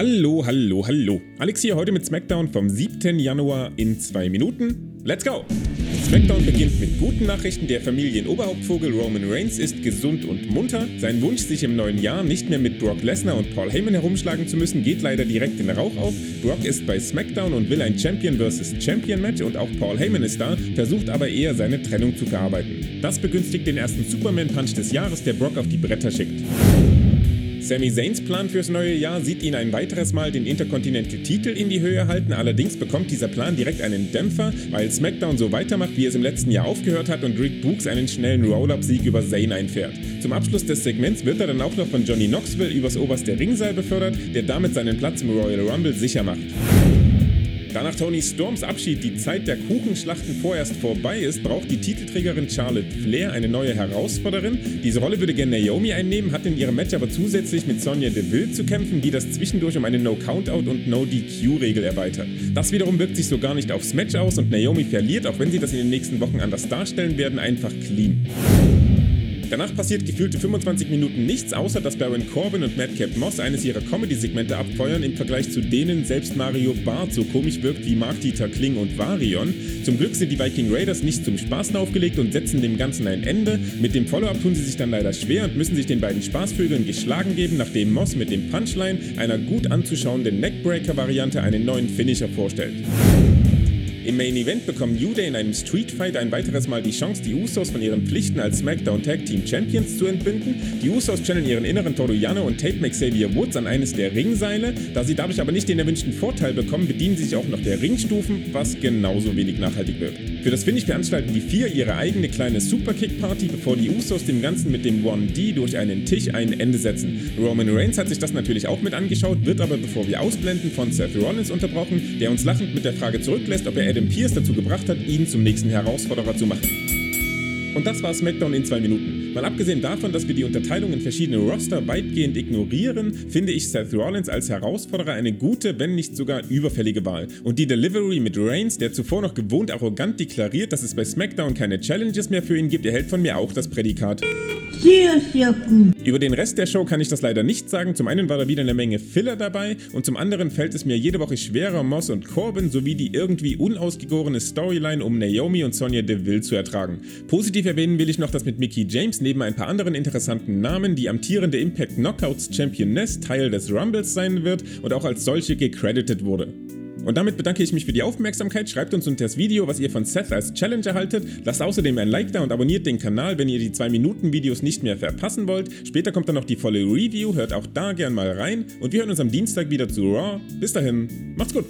Hallo, hallo, hallo. Alex hier heute mit SmackDown vom 7. Januar in zwei Minuten. Let's go! SmackDown beginnt mit guten Nachrichten. Der Familienoberhauptvogel Roman Reigns ist gesund und munter. Sein Wunsch, sich im neuen Jahr nicht mehr mit Brock Lesnar und Paul Heyman herumschlagen zu müssen, geht leider direkt in Rauch auf. Brock ist bei SmackDown und will ein Champion vs. Champion Match und auch Paul Heyman ist da, versucht aber eher seine Trennung zu verarbeiten. Das begünstigt den ersten Superman-Punch des Jahres, der Brock auf die Bretter schickt. Sami Zayns Plan fürs neue Jahr sieht ihn ein weiteres Mal den Intercontinental-Titel in die Höhe halten. Allerdings bekommt dieser Plan direkt einen Dämpfer, weil SmackDown so weitermacht, wie es im letzten Jahr aufgehört hat und Rick Books einen schnellen Roll-Up-Sieg über Zayn einfährt. Zum Abschluss des Segments wird er dann auch noch von Johnny Knoxville übers oberste Ringseil befördert, der damit seinen Platz im Royal Rumble sicher macht. Da nach Tony Storms Abschied die Zeit der Kuchenschlachten vorerst vorbei ist, braucht die Titelträgerin Charlotte Flair eine neue Herausforderin. Diese Rolle würde gerne Naomi einnehmen, hat in ihrem Match aber zusätzlich mit Sonja Deville zu kämpfen, die das zwischendurch um eine No-Countout- und No-DQ-Regel erweitert. Das wiederum wirkt sich so gar nicht aufs Match aus und Naomi verliert, auch wenn sie das in den nächsten Wochen anders darstellen werden, einfach clean. Danach passiert gefühlte 25 Minuten nichts, außer dass Baron Corbin und Madcap Moss eines ihrer Comedy-Segmente abfeuern, im Vergleich zu denen selbst Mario Barth so komisch wirkt wie Mark-Dieter Kling und Varion. Zum Glück sind die Viking Raiders nicht zum Spaßen aufgelegt und setzen dem Ganzen ein Ende. Mit dem Follow-up tun sie sich dann leider schwer und müssen sich den beiden Spaßvögeln geschlagen geben, nachdem Moss mit dem Punchline einer gut anzuschauenden Neckbreaker-Variante einen neuen Finisher vorstellt. Im Main Event bekommen New Day in einem Street Fight ein weiteres Mal die Chance, die Usos von ihren Pflichten als SmackDown Tag Team Champions zu entbinden. Die Usos channeln ihren inneren Toro Yano und Tate Xavier Woods an eines der Ringseile. Da sie dadurch aber nicht den erwünschten Vorteil bekommen, bedienen sie sich auch noch der Ringstufen, was genauso wenig nachhaltig wirkt. Für das Finish veranstalten die vier ihre eigene kleine Superkick-Party, bevor die Usos dem Ganzen mit dem 1D durch einen Tisch ein Ende setzen. Roman Reigns hat sich das natürlich auch mit angeschaut, wird aber bevor wir ausblenden von Seth Rollins unterbrochen, der uns lachend mit der Frage zurücklässt, ob er Adam Pierce dazu gebracht hat, ihn zum nächsten Herausforderer zu machen. Und das war SmackDown in zwei Minuten. Mal abgesehen davon, dass wir die Unterteilung in verschiedene Roster weitgehend ignorieren, finde ich Seth Rollins als Herausforderer eine gute, wenn nicht sogar überfällige Wahl. Und die Delivery mit Reigns, der zuvor noch gewohnt arrogant deklariert, dass es bei SmackDown keine Challenges mehr für ihn gibt, erhält von mir auch das Prädikat. Gut. Über den Rest der Show kann ich das leider nicht sagen. Zum einen war da wieder eine Menge Filler dabei und zum anderen fällt es mir jede Woche schwerer, Moss und Corbin sowie die irgendwie unausgegorene Storyline um Naomi und Sonja Deville zu ertragen. Positiv erwähnen will ich noch, dass mit Mickey James neben ein paar anderen interessanten Namen die amtierende Impact Knockouts Championess Teil des Rumbles sein wird und auch als solche gecredited wurde. Und damit bedanke ich mich für die Aufmerksamkeit. Schreibt uns unter das Video, was ihr von Seth als Challenge erhaltet. Lasst außerdem ein Like da und abonniert den Kanal, wenn ihr die 2 Minuten Videos nicht mehr verpassen wollt. Später kommt dann noch die volle Review, hört auch da gern mal rein. Und wir hören uns am Dienstag wieder zu Raw. Bis dahin, macht's gut!